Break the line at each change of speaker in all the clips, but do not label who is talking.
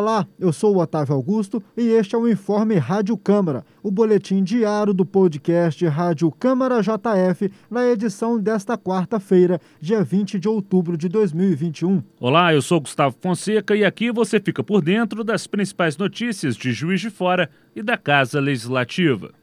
Olá, eu sou o Otávio Augusto e este é o Informe Rádio Câmara, o boletim diário do podcast Rádio Câmara JF, na edição desta quarta-feira, dia 20 de outubro de 2021.
Olá, eu sou Gustavo Fonseca e aqui você fica por dentro das principais notícias de Juiz de Fora e da Casa Legislativa.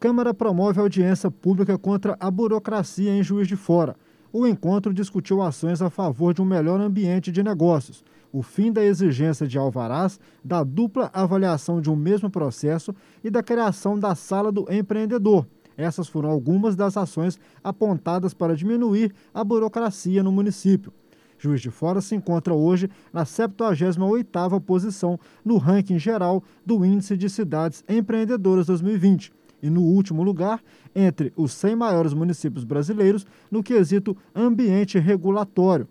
Câmara promove audiência pública contra a burocracia em Juiz de Fora. O encontro discutiu ações a favor de um melhor ambiente de negócios, o fim da exigência de alvarás, da dupla avaliação de um mesmo processo e da criação da sala do empreendedor. Essas foram algumas das ações apontadas para diminuir a burocracia no município. Juiz de Fora se encontra hoje na 78ª posição no ranking geral do Índice de Cidades Empreendedoras 2020 e no último lugar entre os 100 maiores municípios brasileiros no quesito ambiente regulatório.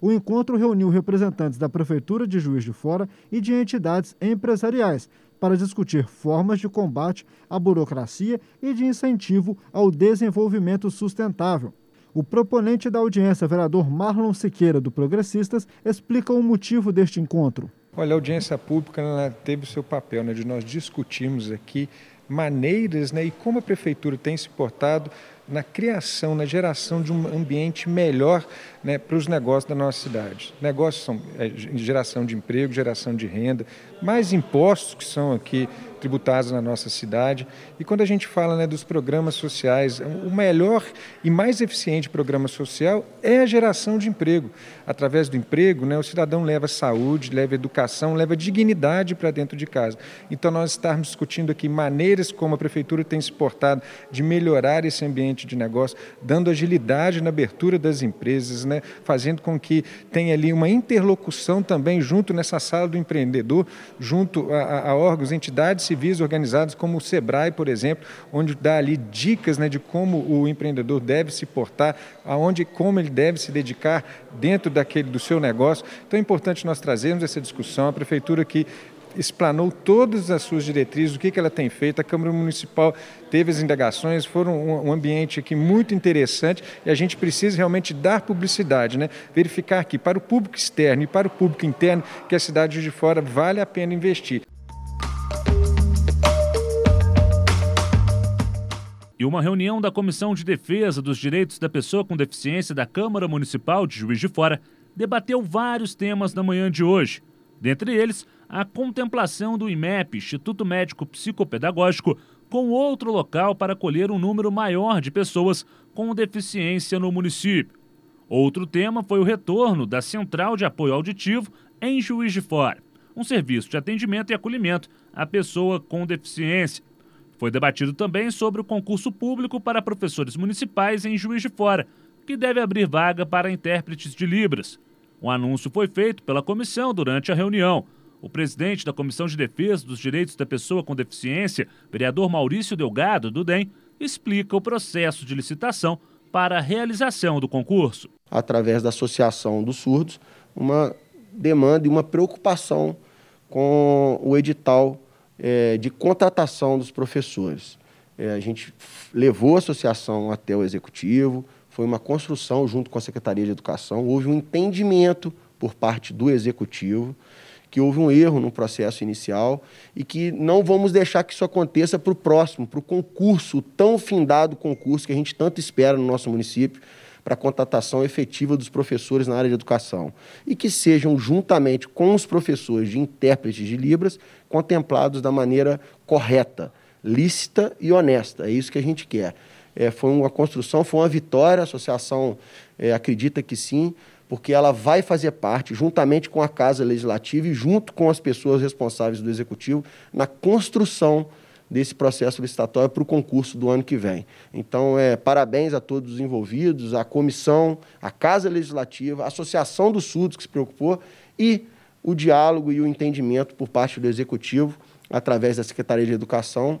O encontro reuniu representantes da Prefeitura de Juiz de Fora e de entidades empresariais para discutir formas de combate à burocracia e de incentivo ao desenvolvimento sustentável. O proponente da audiência, vereador Marlon Siqueira, do Progressistas, explica o motivo deste encontro.
Olha, a audiência pública teve o seu papel né, de nós discutirmos aqui maneiras né, e como a prefeitura tem se portado na criação, na geração de um ambiente melhor né, para os negócios da nossa cidade. Negócios são é, geração de emprego, geração de renda, mais impostos que são aqui tributados na nossa cidade. E quando a gente fala né, dos programas sociais, o melhor e mais eficiente programa social é a geração de emprego. Através do emprego, né, o cidadão leva saúde, leva educação, leva dignidade para dentro de casa. Então, nós estarmos discutindo aqui maneiras como a prefeitura tem se portado de melhorar esse ambiente de negócio, dando agilidade na abertura das empresas, né, fazendo com que tenha ali uma interlocução também junto nessa sala do empreendedor, junto a, a órgãos, entidades civis organizados como o SEBRAE, por exemplo, onde dá ali dicas né, de como o empreendedor deve se portar, aonde como ele deve se dedicar dentro daquele do seu negócio. Então é importante nós trazermos essa discussão. A prefeitura que explanou todas as suas diretrizes, o que, que ela tem feito. A Câmara Municipal teve as indagações, foram um, ambiente aqui muito interessante e a gente precisa realmente dar publicidade, né? verificar aqui para o público externo e para o público interno que a cidade de fora vale a pena investir.
E uma reunião da Comissão de Defesa dos Direitos da Pessoa com Deficiência da Câmara Municipal de Juiz de Fora debateu vários temas na manhã de hoje. Dentre eles, a contemplação do IMEP, Instituto Médico Psicopedagógico, com outro local para acolher um número maior de pessoas com deficiência no município. Outro tema foi o retorno da Central de Apoio Auditivo em Juiz de Fora, um serviço de atendimento e acolhimento à pessoa com deficiência. Foi debatido também sobre o concurso público para professores municipais em Juiz de Fora, que deve abrir vaga para intérpretes de Libras. Um anúncio foi feito pela comissão durante a reunião. O presidente da Comissão de Defesa dos Direitos da Pessoa com Deficiência, vereador Maurício Delgado, do DEM, explica o processo de licitação para a realização do concurso.
Através da Associação dos Surdos, uma demanda e uma preocupação com o edital é, de contratação dos professores. É, a gente levou a associação até o executivo, foi uma construção junto com a Secretaria de Educação, houve um entendimento por parte do Executivo que houve um erro no processo inicial e que não vamos deixar que isso aconteça para o próximo, para o concurso, o tão findado concurso que a gente tanto espera no nosso município para a contratação efetiva dos professores na área de educação e que sejam, juntamente com os professores de intérpretes de Libras, contemplados da maneira correta, lícita e honesta. É isso que a gente quer é, foi uma construção, foi uma vitória, a associação é, acredita que sim, porque ela vai fazer parte, juntamente com a Casa Legislativa e junto com as pessoas responsáveis do Executivo, na construção desse processo licitatório para o concurso do ano que vem. Então, é, parabéns a todos os envolvidos, a comissão, a Casa Legislativa, a Associação dos Surdos que se preocupou e o diálogo e o entendimento por parte do Executivo, através da Secretaria de Educação.